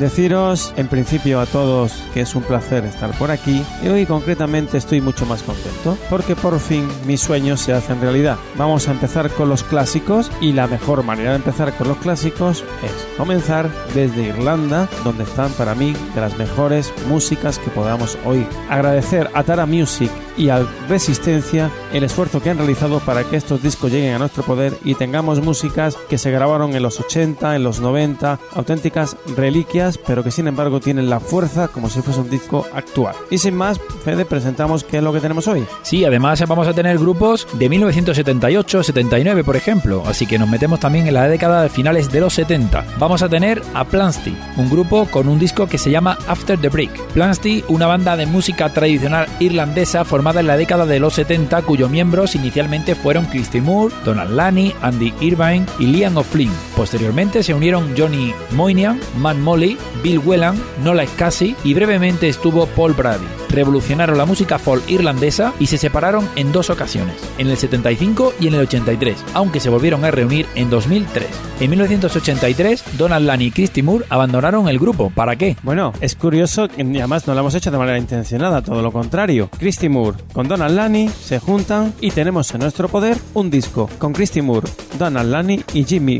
Deciros en principio a todos que es un placer estar por aquí y hoy concretamente estoy mucho más contento porque por fin mis sueños se hacen realidad. Vamos a empezar con los clásicos y la mejor manera de empezar con los clásicos es comenzar desde Irlanda, donde están para mí de las mejores músicas que podamos oír. Agradecer a Tara Music y a Resistencia el esfuerzo que han realizado para que estos discos lleguen a nuestro poder y tengamos músicas que se grabaron en los 80, en los 90, auténticas reliquias, pero que sin embargo tienen la fuerza como si fuese un disco actual. Y sin más, Fede, presentamos qué es lo que tenemos hoy. Sí, además vamos a tener grupos de 1978, 79, por ejemplo, así que nos metemos también en la década de finales de los 70. Vamos a tener a Plansty, un grupo con un disco que se llama After the Break. Plansty, una banda de música tradicional irlandesa formada en la década de los 70, cuyos miembros inicialmente fueron Christy Moore, Donald Lani, Andy Irvine y Liam O'Flynn. Posteriormente se unieron Johnny Moynihan, Matt Molly, Bill Whelan, Nola Scassi y brevemente estuvo Paul Brady. Revolucionaron la música folk irlandesa y se separaron en dos ocasiones, en el 75 y en el 83, aunque se volvieron a reunir en 2003. En 1983, Donald Lani y Christy Moore abandonaron el grupo. ¿Para qué? Bueno, es curioso que además no lo hemos hecho de manera intencionada, todo lo contrario. Christy Moore con Donald Lani se juntan y tenemos en nuestro poder un disco con Christy Moore, Donald Lani y Jimmy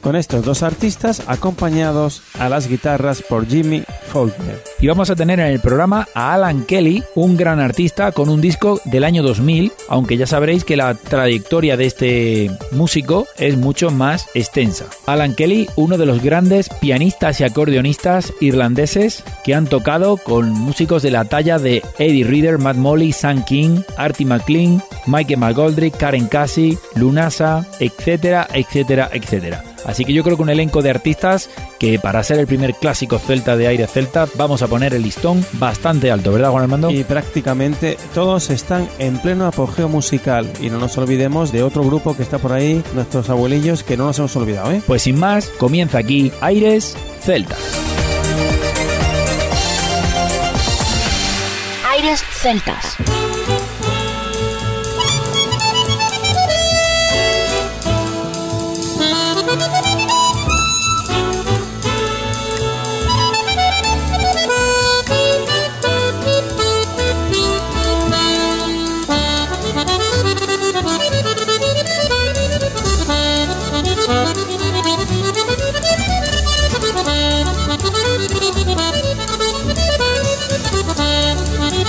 Con estos dos artistas acompañados a las guitarras por Jimmy Faulkner. Y vamos a tener en el programa a Alan Kelly, un gran artista con un disco del año 2000, aunque ya sabréis que la trayectoria de este músico es mucho más extensa. Alan Kelly, uno de los grandes pianistas y acordeonistas irlandeses que han tocado con músicos de la talla de Eddie Reader, Matt Molly, Sam King, Artie McLean, Michael McGoldrick, Karen Cassie, Lunasa, etcétera, etcétera, etcétera. Así que yo creo que un elenco de artistas que para ser el primer clásico celta de aire celta vamos a poner el listón bastante alto, ¿verdad Juan Armando? Y prácticamente todos están en pleno apogeo musical y no nos olvidemos de otro grupo que está por ahí, nuestros abuelillos, que no nos hemos olvidado, ¿eh? Pues sin más, comienza aquí Aires Celtas. Aires Celtas.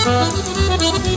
Música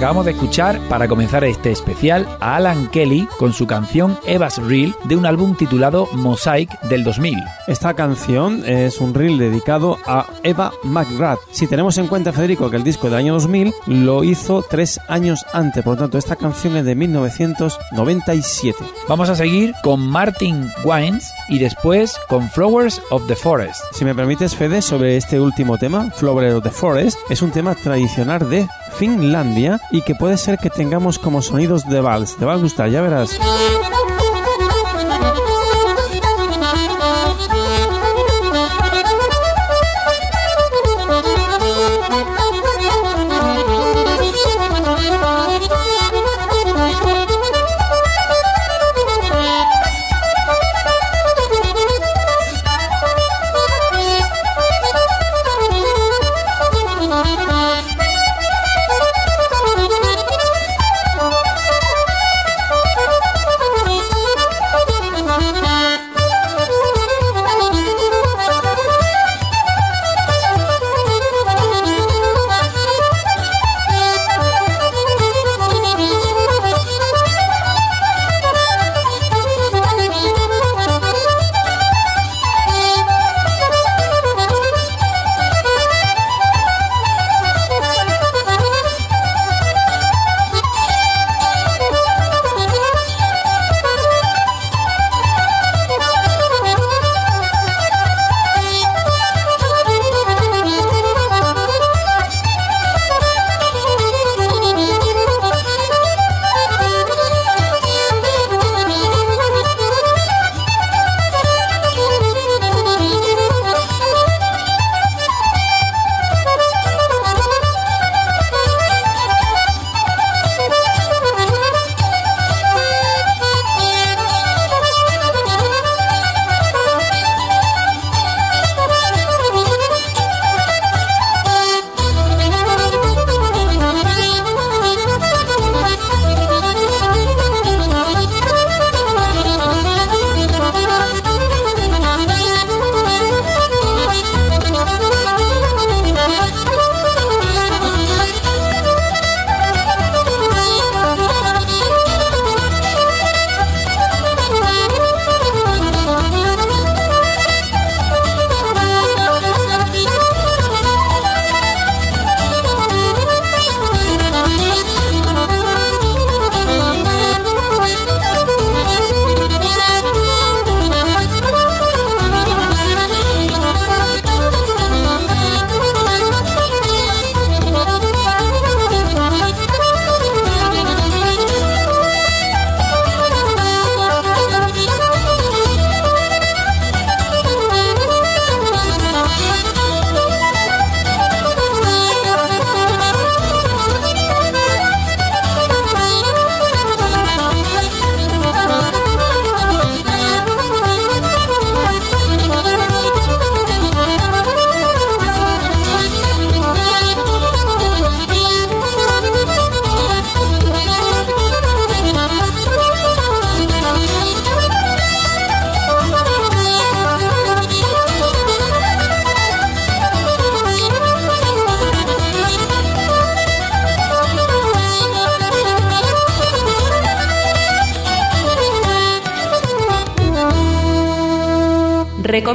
Acabamos de escuchar, para comenzar este especial, a Alan Kelly con su canción Eva's Reel de un álbum titulado Mosaic del 2000. Esta canción es un reel dedicado a Eva McGrath. Si tenemos en cuenta, Federico, que el disco del año 2000 lo hizo tres años antes, por lo tanto, esta canción es de 1997. Vamos a seguir con Martin Wines y después con Flowers of the Forest. Si me permites, Fede, sobre este último tema, Flowers of the Forest, es un tema tradicional de Finlandia y que puede ser que tengamos como sonidos de vals. Te va a gustar, ya verás.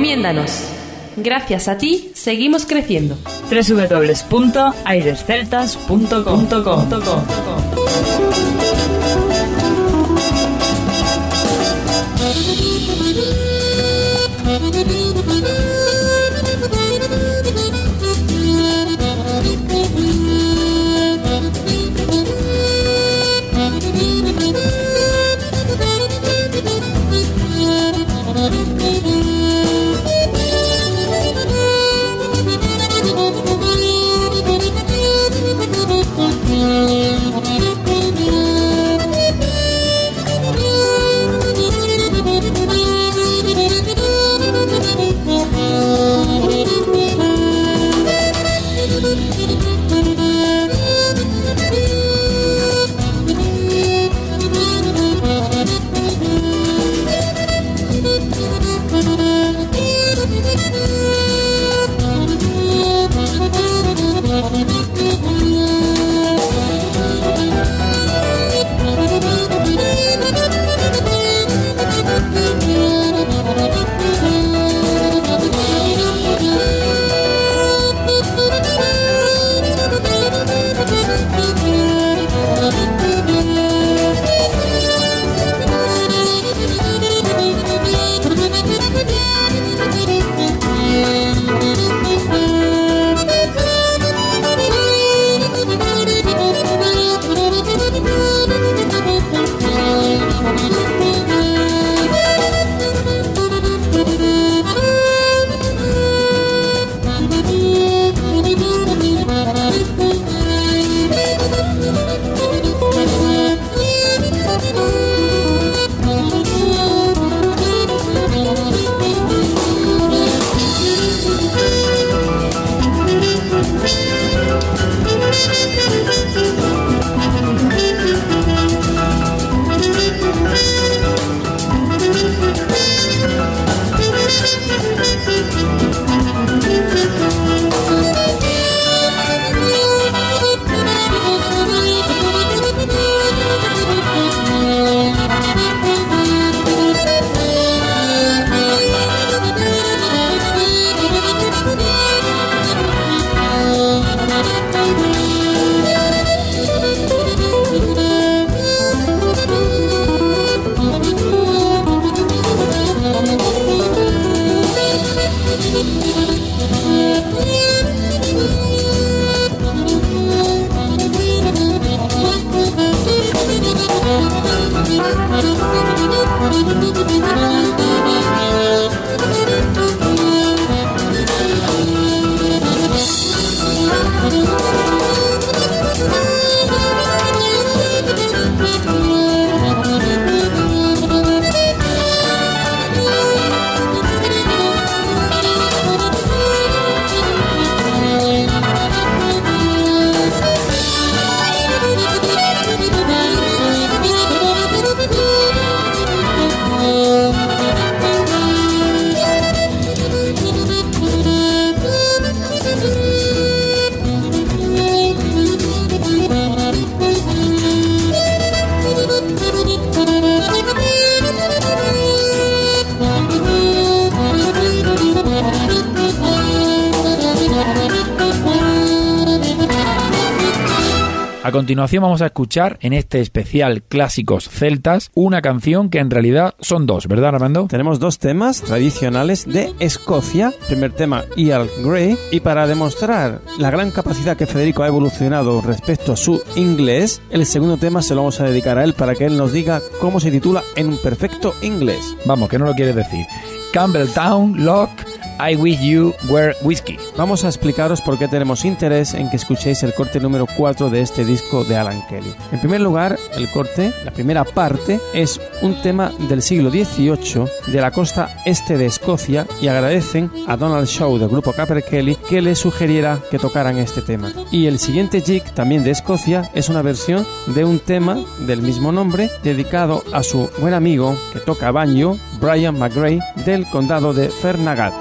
Recomiéndanos. Gracias a ti, seguimos creciendo. www.airesceltas.com. continuación vamos a escuchar en este especial Clásicos Celtas una canción que en realidad son dos, ¿verdad Armando? Tenemos dos temas tradicionales de Escocia. Primer tema, Earl Grey. Y para demostrar la gran capacidad que Federico ha evolucionado respecto a su inglés, el segundo tema se lo vamos a dedicar a él para que él nos diga cómo se titula en un perfecto inglés. Vamos, que no lo quieres decir. Campbelltown Lock I Wish You Were Whiskey. Vamos a explicaros por qué tenemos interés en que escuchéis el corte número 4 de este disco de Alan Kelly. En primer lugar, el corte, la primera parte, es un tema del siglo XVIII de la costa este de Escocia y agradecen a Donald Shaw del grupo Capper Kelly que le sugiriera que tocaran este tema. Y el siguiente jig, también de Escocia, es una versión de un tema del mismo nombre dedicado a su buen amigo que toca banjo, Brian McGray, del condado de Fernagat.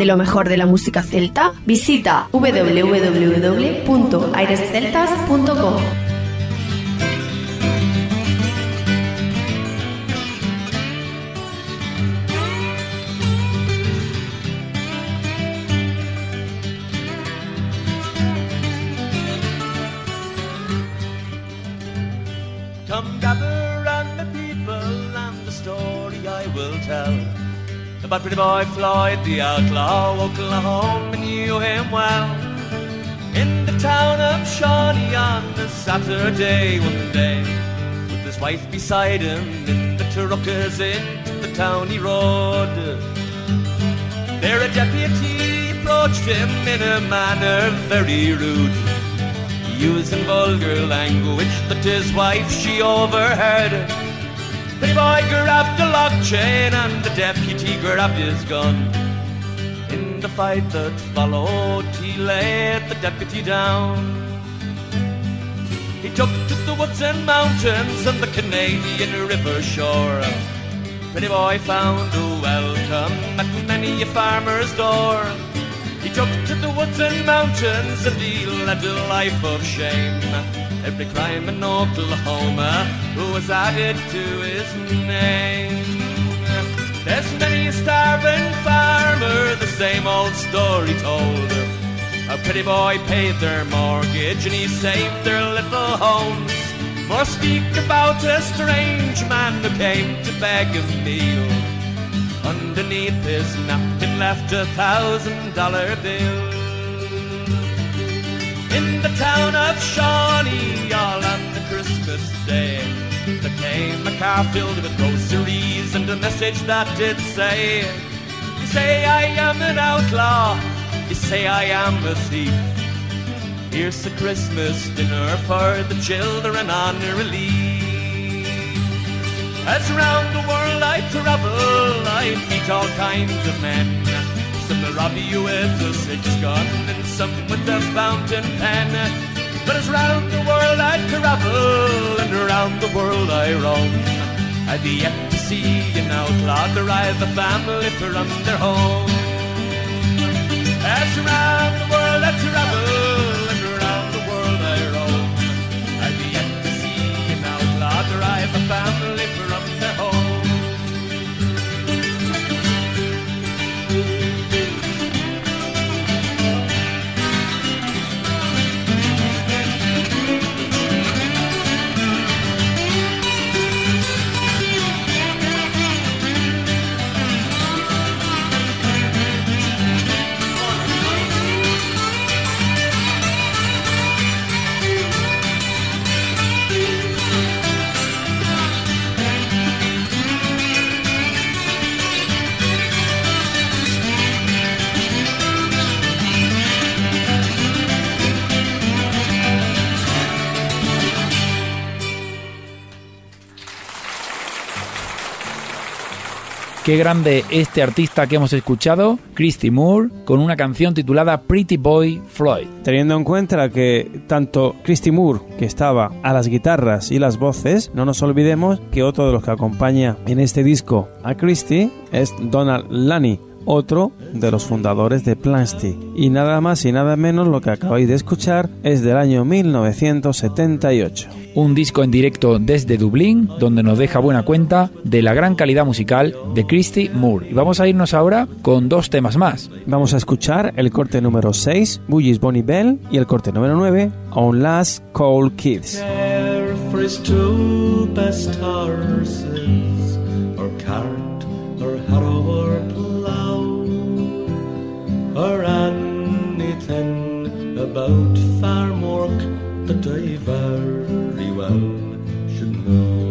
De lo mejor de la música celta? Visita www.airesceltas.com. pretty boy Floyd the outlaw, Oklahoma knew him well. In the town of Shawnee on a Saturday one day, with his wife beside him in the truckers into the town he rode. There a deputy approached him in a manner very rude, using vulgar language that his wife she overheard. The boy grabbed the lock chain and the deputy grabbed his gun. In the fight that followed, he laid the deputy down. He took to the woods and mountains and the Canadian river shore. Pretty boy found a welcome at many a farmer's door. He took to the woods and mountains and he led a life of shame. Every crime in Oklahoma was added to his name. There's starving farmer, the same old story told. A pretty boy paid their mortgage and he saved their little homes. More speak about a strange man who came to beg a meal. Underneath his napkin left a thousand dollar bill. In the town of Shawnee, all on the Christmas day, there came a car filled with groceries and a message that did say, You say I am an outlaw, you say I am a thief. Here's a Christmas dinner for the children on relief. As round the world I travel, I meet all kinds of men. Some rob you with a six gun, and some with a fountain pen. But as round the world I travel, and around the world I roam, I'd be yet to see an outlaw derive a family from their home. As around the world I travel, and around the world I roam, I've yet to see an outlaw derive a family Qué grande este artista que hemos escuchado, Christy Moore, con una canción titulada Pretty Boy Floyd. Teniendo en cuenta que tanto Christy Moore, que estaba a las guitarras y las voces, no nos olvidemos que otro de los que acompaña en este disco a Christy es Donald Lani, otro de los fundadores de Plastic. Y nada más y nada menos lo que acabáis de escuchar es del año 1978. Un disco en directo desde Dublín, donde nos deja buena cuenta de la gran calidad musical de Christy Moore. Y vamos a irnos ahora con dos temas más. Vamos a escuchar el corte número 6, Bullies Bonnie Bell, y el corte número 9, On Last Call Kids. Or anything about farm work that I very well should know.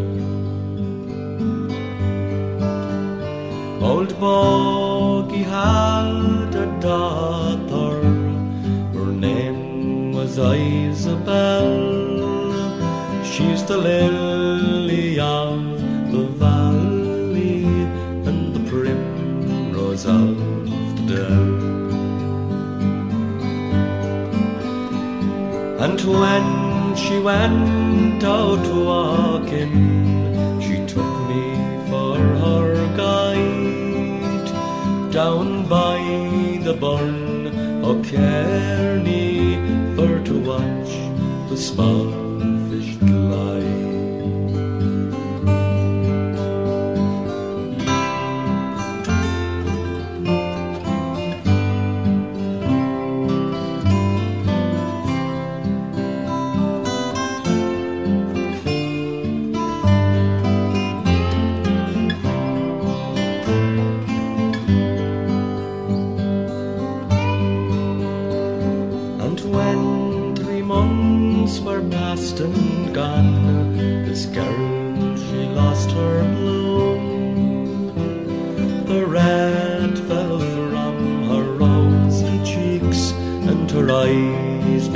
Old Boggy had a daughter, her name was Isabel. She's the lily of And when she went out walking, she took me for her guide. Down by the burn of Kearney for to watch the small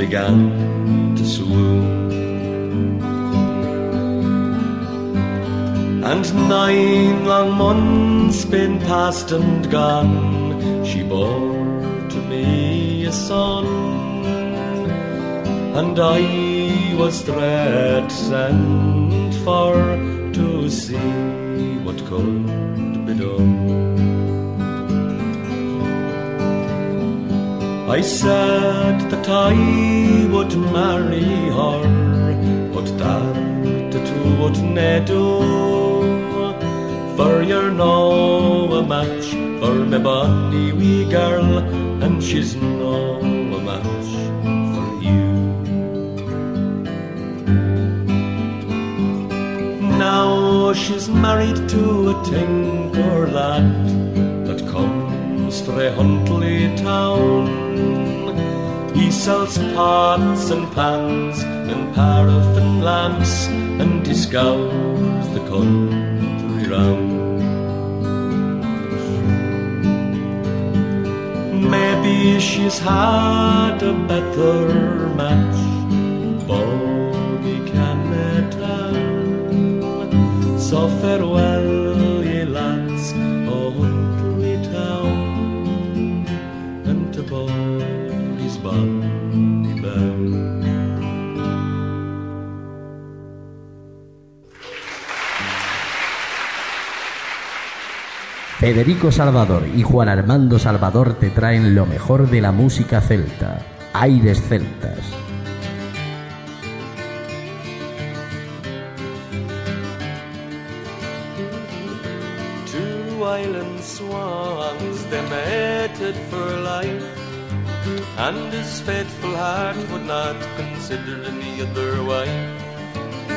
began to swoon. And nine long months been past and gone, she bore to me a son, and I was dread sent for to see what could I said that I would marry her, but that it wouldn't do. For you're no a match for me bonny wee girl, and she's no a match for you. Now she's married to a tinker lad that comes frae Huntley town. He sells pots and pans and paraffin lamps, and he scours the country round. Maybe she's had a better match, Bobby can tell. So farewell, Federico Salvador y Juan Armando Salvador te traen lo mejor de la música celta, aires celtas. Two island swans, they for life. And his faithful heart would not consider any other wife.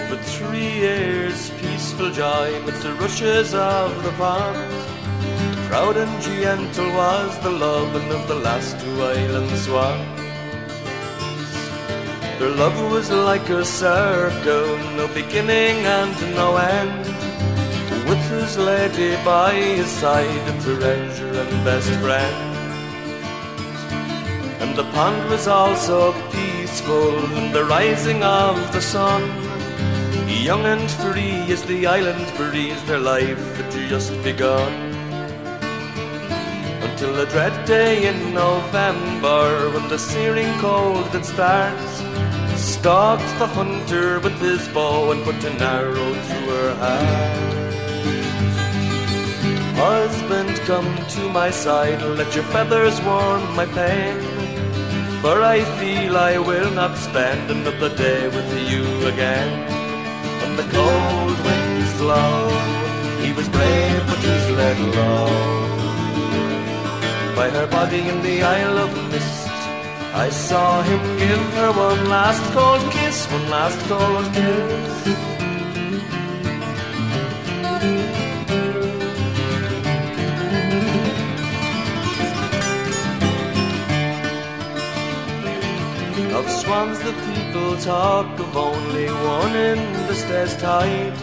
But three years' peaceful joy with the rushes of the pond. Proud and gentle was the loving of the last two island swans. Their love was like a circle, no beginning and no end. With his lady by his side, a treasure and best friend. And the pond was also peaceful in the rising of the sun. Young and free as the island breeze, their life had just begun. Until a dread day in November, when the searing cold did start, stalked the hunter with his bow and put an arrow through her heart. Husband, come to my side, let your feathers warm my pain. For I feel I will not spend another day with you again. And the cold winds blow, he was brave but he's let low. By her body in the Isle of Mist, I saw him give her one last cold kiss, one last cold kiss. Of swans the people talk of only one in the stairs tide.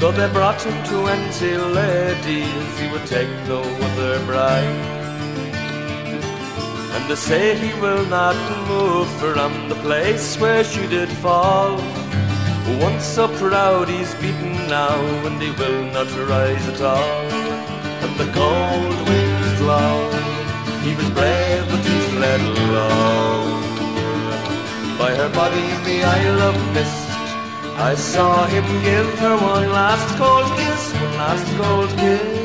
Though they brought him twenty ladies, he would take no other bride. And they say he will not move from the place where she did fall. Once so proud he's beaten now, and he will not rise at all. And the cold winds blow. He was brave, but he's let low by her body in the Isle of Mist. I saw him give her one last cold kiss, one last cold kiss.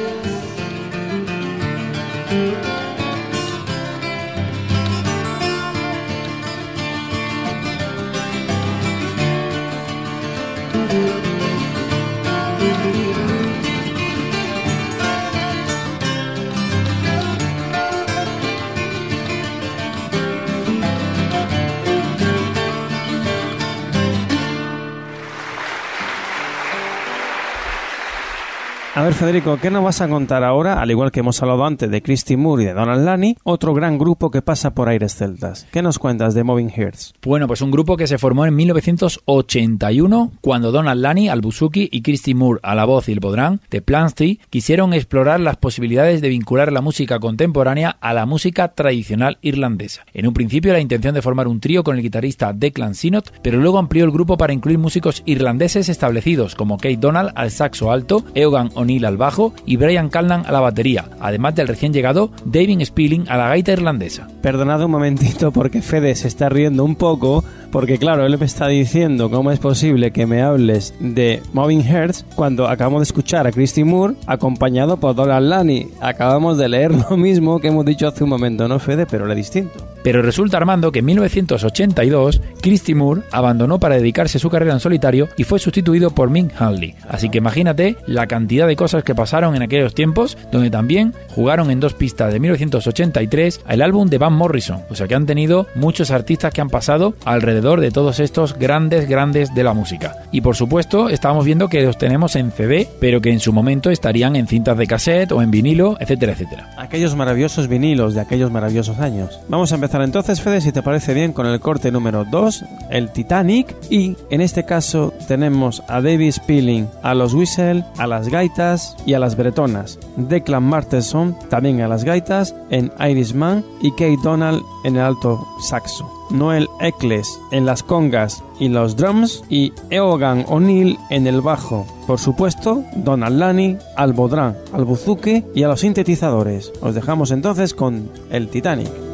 Federico, ¿qué nos vas a contar ahora? Al igual que hemos hablado antes de Christy Moore y de Donald Lani, otro gran grupo que pasa por aires celtas. ¿Qué nos cuentas de Moving Hearts? Bueno, pues un grupo que se formó en 1981 cuando Donald Lani al buzuki y Christy Moore a la voz y el bodrán de Planty quisieron explorar las posibilidades de vincular la música contemporánea a la música tradicional irlandesa. En un principio la intención de formar un trío con el guitarrista Declan Sinot, pero luego amplió el grupo para incluir músicos irlandeses establecidos como Kate Donald al saxo alto, Eogan O'Neill al bajo y Brian Callan a la batería, además del recién llegado David Spilling a la gaita irlandesa. Perdonad un momentito porque Fede se está riendo un poco, porque claro, él me está diciendo cómo es posible que me hables de Moving Hearts cuando acabamos de escuchar a Christy Moore acompañado por Donald Lani. Acabamos de leer lo mismo que hemos dicho hace un momento, ¿no, Fede? Pero lo distinto. Pero resulta, Armando, que en 1982 Christy Moore abandonó para dedicarse a su carrera en solitario y fue sustituido por Ming Hanley. Así que imagínate la cantidad de cosas que pasaron en aquellos tiempos, donde también jugaron en dos pistas de 1983 el álbum de Van Morrison. O sea que han tenido muchos artistas que han pasado alrededor de todos estos grandes, grandes de la música. Y por supuesto, estábamos viendo que los tenemos en CD, pero que en su momento estarían en cintas de cassette o en vinilo, etcétera, etcétera. Aquellos maravillosos vinilos de aquellos maravillosos años. Vamos a empezar entonces, Fede, si te parece bien, con el corte número 2, el Titanic, y en este caso tenemos a David Spilling, a los Whistle, a las gaitas y a las bretonas, Declan Martenson también a las gaitas en Irishman y Kate Donald en el alto saxo. Noel Eccles en las congas y los drums y Eogan O'Neill en el bajo. Por supuesto, Donald Lani al bodrán, al buzuque y a los sintetizadores. Os dejamos entonces con el Titanic.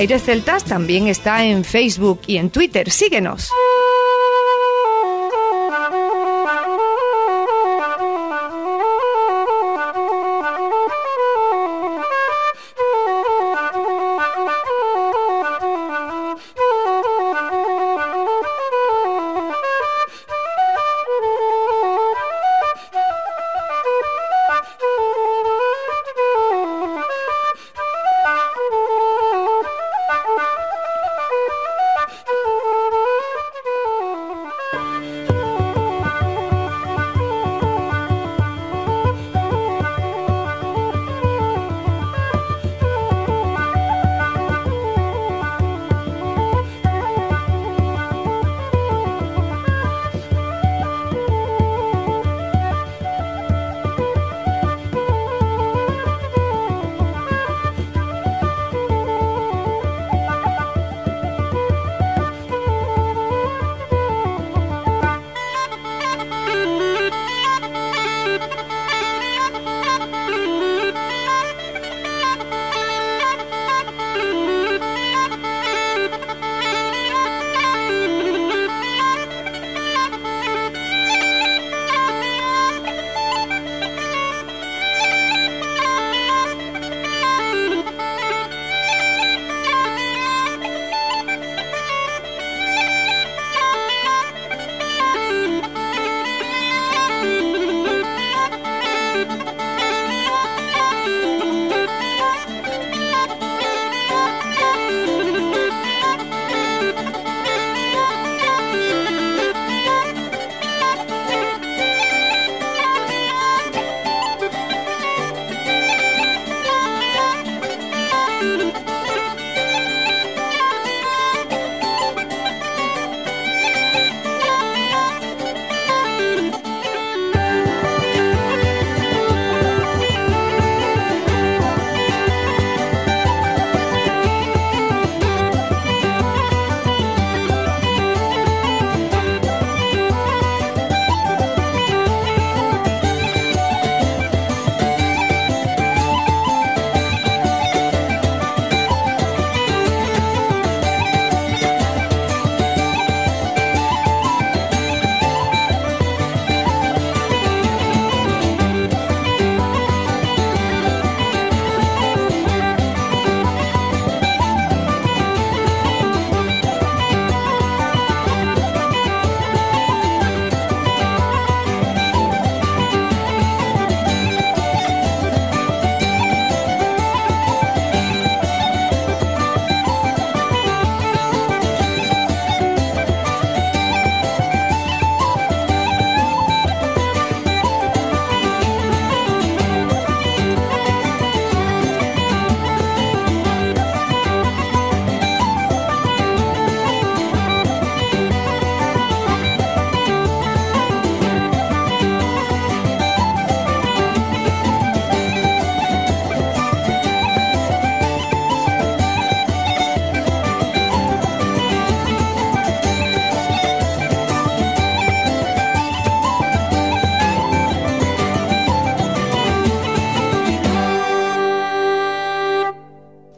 Aires Celtas también está en Facebook y en Twitter. Síguenos.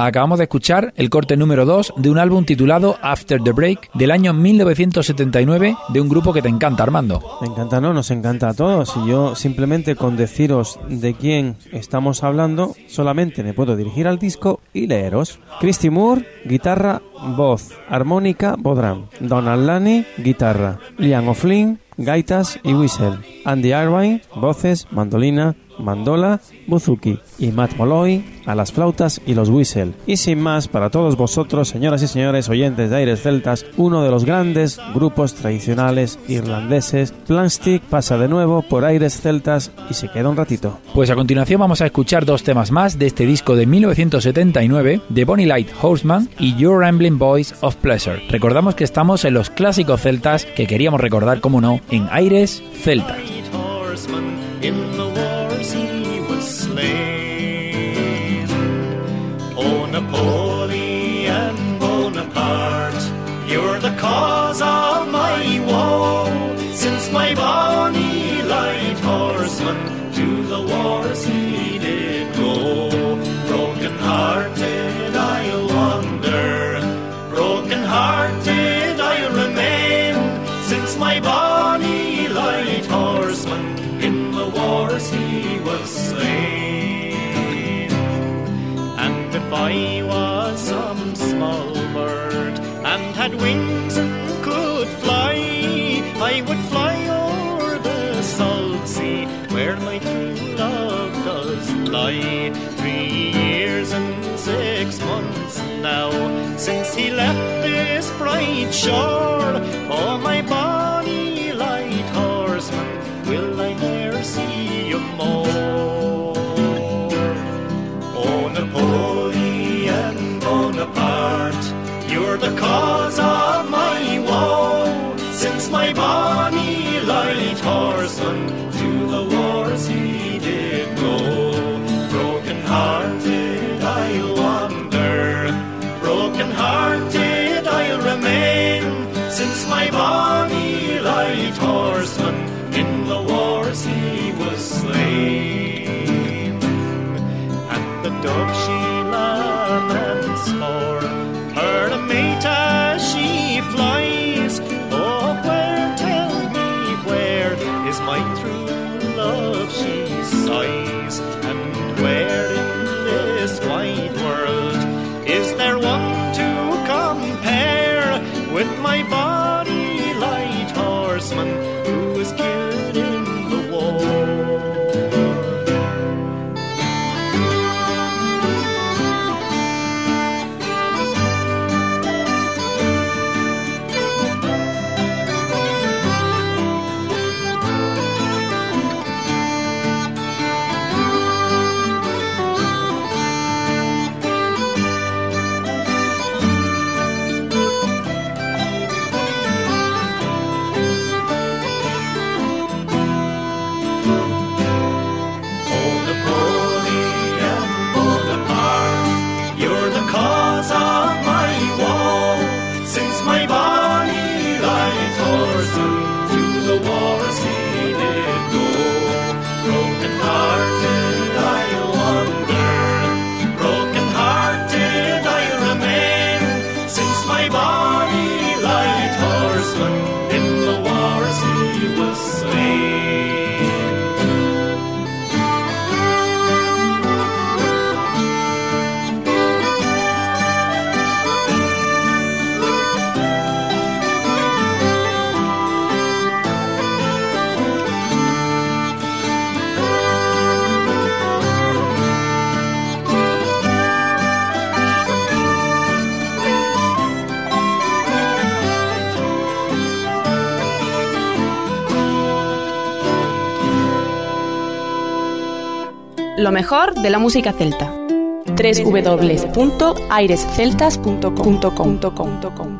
Acabamos de escuchar el corte número 2 de un álbum titulado After the Break del año 1979 de un grupo que te encanta, Armando. Me encanta, no, nos encanta a todos. Y yo simplemente con deciros de quién estamos hablando, solamente me puedo dirigir al disco y leeros. Christy Moore, guitarra, voz, armónica, bodram. Donald Lani, guitarra. Liam O'Flynn, gaitas y whistle. Andy Irvine, voces, mandolina, mandola, buzuki y Matt Molloy a las flautas y los whistle. Y sin más, para todos vosotros, señoras y señores oyentes de Aires Celtas, uno de los grandes grupos tradicionales irlandeses, Planstick, pasa de nuevo por Aires Celtas y se queda un ratito. Pues a continuación vamos a escuchar dos temas más de este disco de 1979 de Bonnie Light Horseman y Your Rambling Boys of Pleasure. Recordamos que estamos en los clásicos celtas que queríamos recordar, como no, en Aires Celtas. Napoleon Bonaparte, you're the cause of my woe. Since my bonny light horseman to the wars he did go, broken hearted had wings and could fly, I would fly o'er the salt sea where my true love does lie. Three years and six months now since he left this bright shore. mejor de la música celta. www.airesceltas.com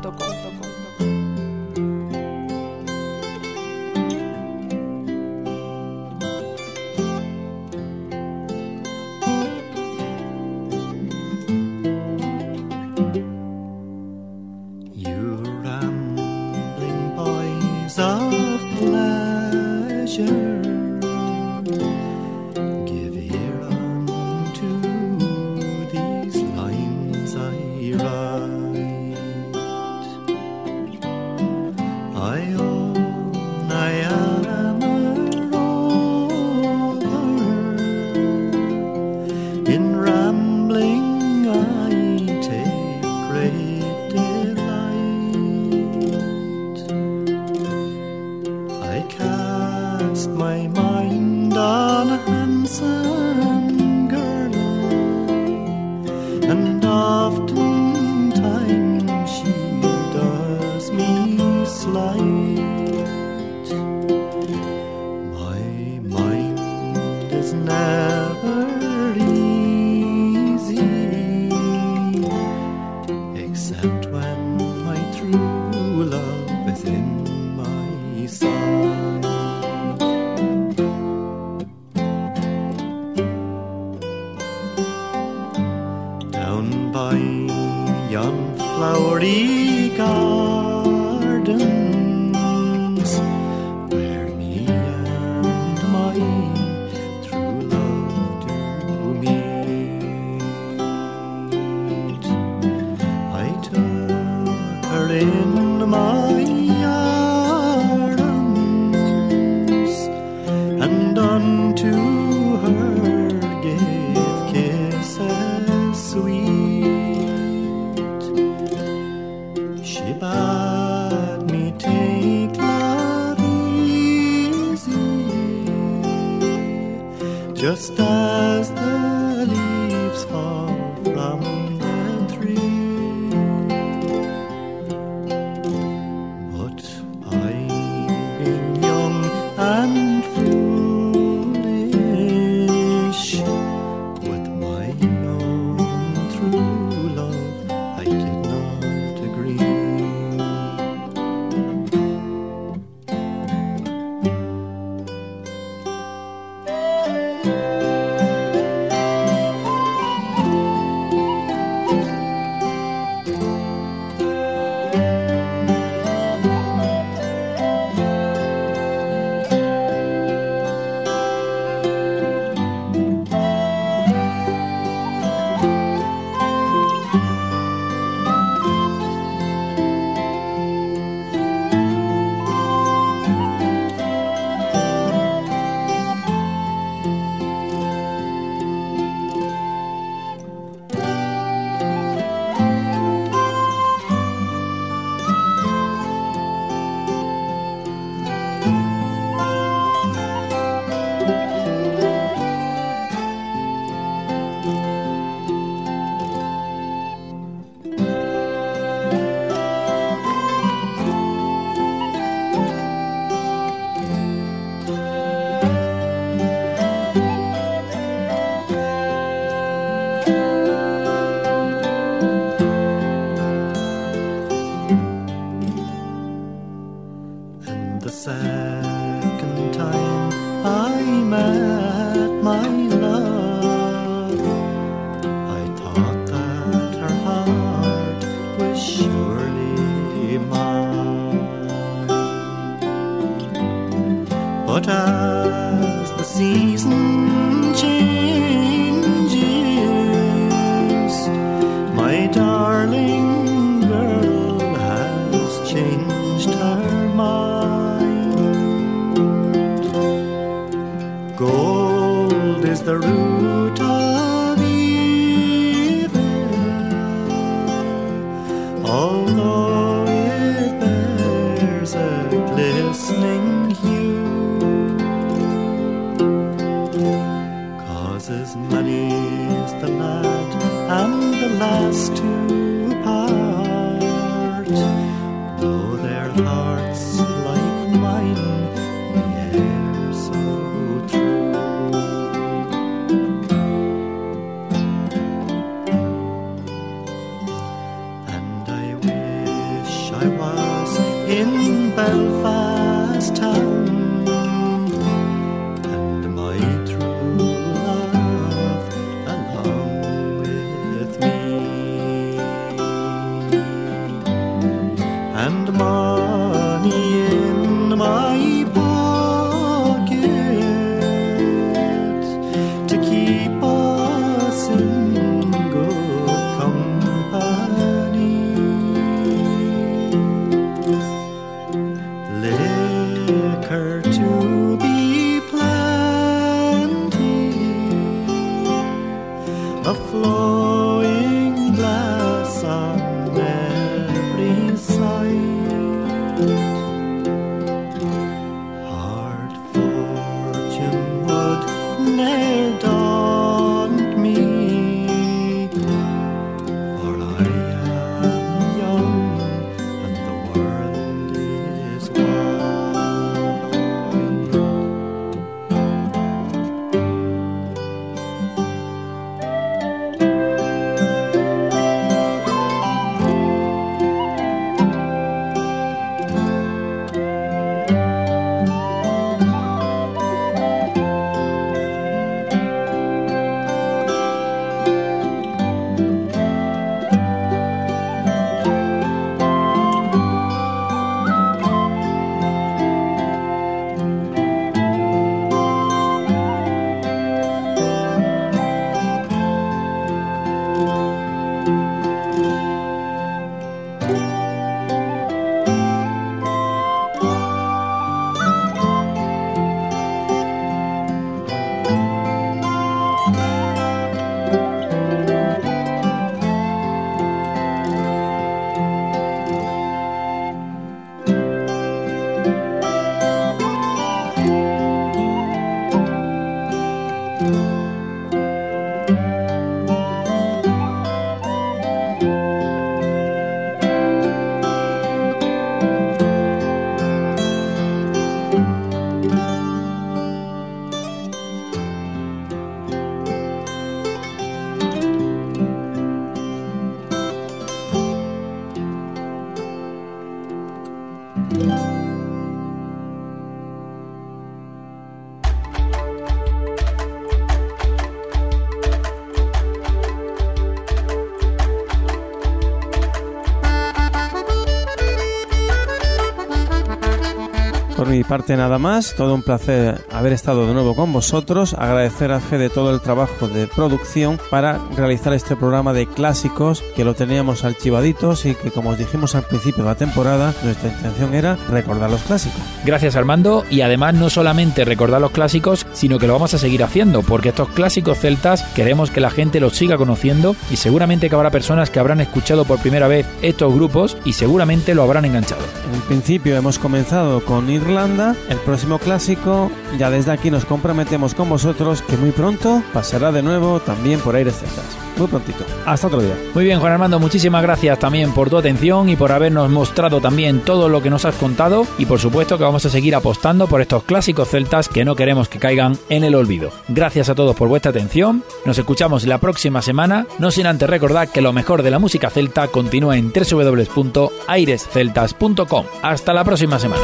mi parte nada más, todo un placer haber estado de nuevo con vosotros, agradecer a Fede todo el trabajo de producción para realizar este programa de clásicos que lo teníamos archivaditos y que como os dijimos al principio de la temporada, nuestra intención era recordar los clásicos. Gracias Armando y además no solamente recordar los clásicos, sino que lo vamos a seguir haciendo porque estos clásicos celtas queremos que la gente los siga conociendo y seguramente que habrá personas que habrán escuchado por primera vez estos grupos y seguramente lo habrán enganchado. En principio hemos comenzado con Irlanda, el próximo clásico, ya desde aquí nos comprometemos con vosotros que muy pronto pasará de nuevo también por Aires Celtas. Muy prontito. Hasta otro día. Muy bien, Juan Armando, muchísimas gracias también por tu atención y por habernos mostrado también todo lo que nos has contado y por supuesto que vamos a seguir apostando por estos clásicos celtas que no queremos que caigan en el olvido. Gracias a todos por vuestra atención. Nos escuchamos la próxima semana, no sin antes recordar que lo mejor de la música celta continúa en www.airesceltas.com. Hasta la próxima semana.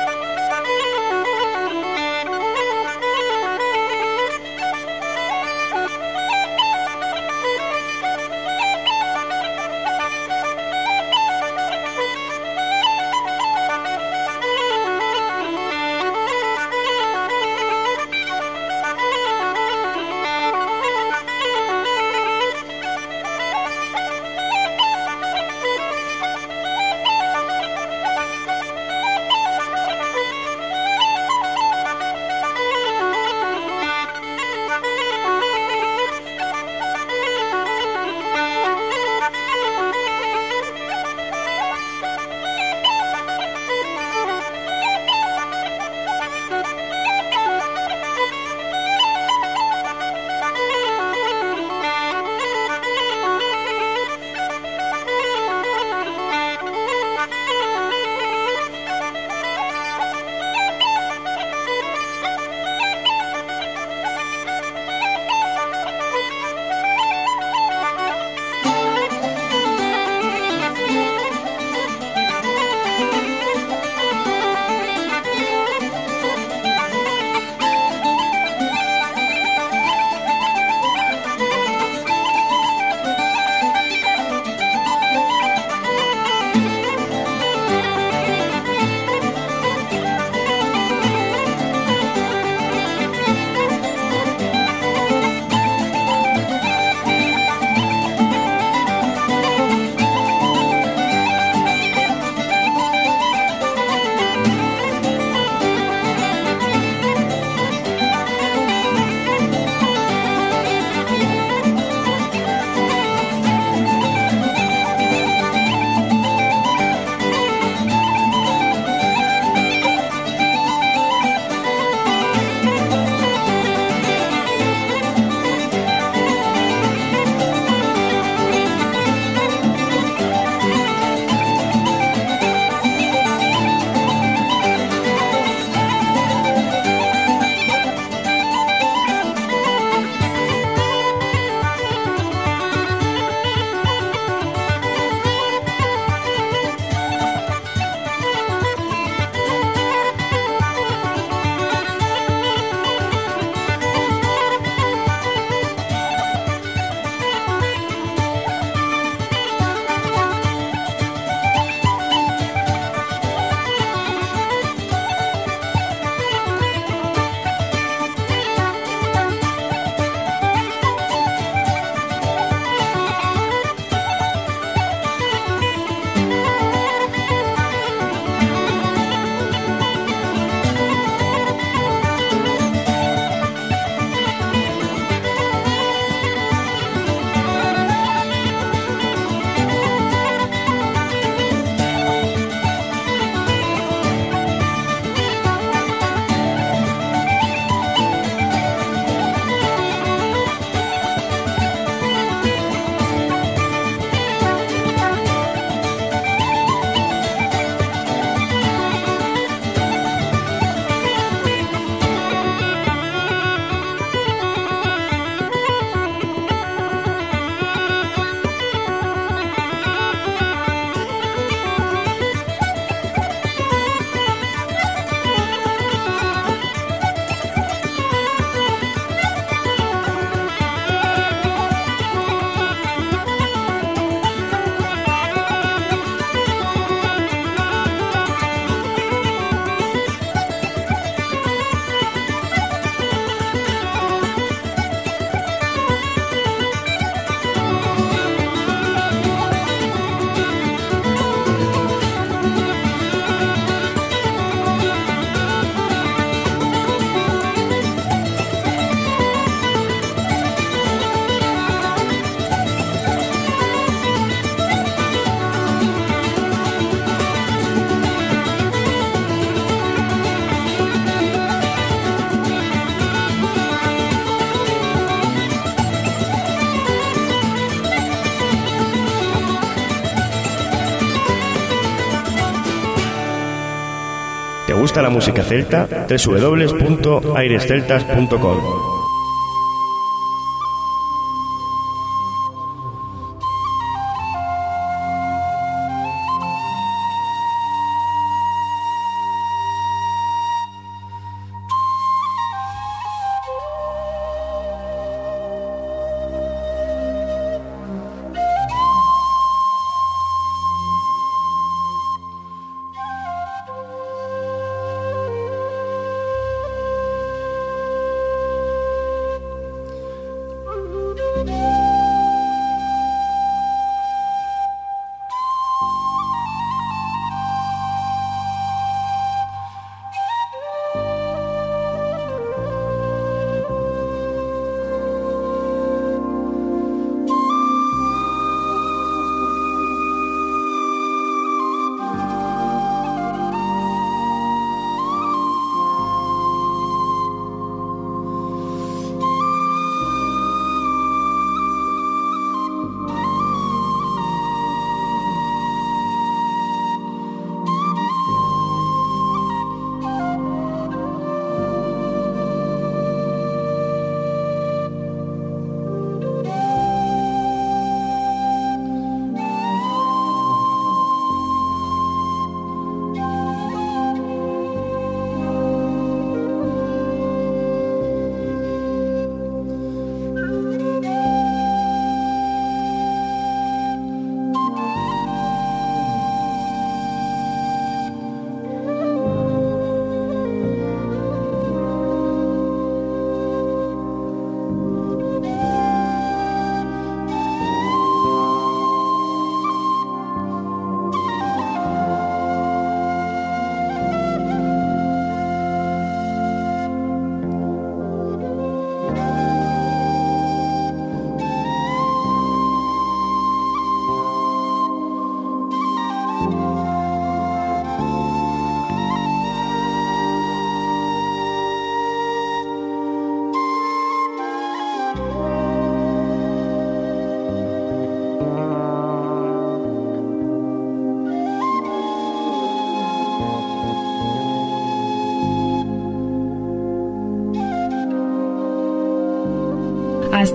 ¿Te gusta la música celta? www.airesceltas.com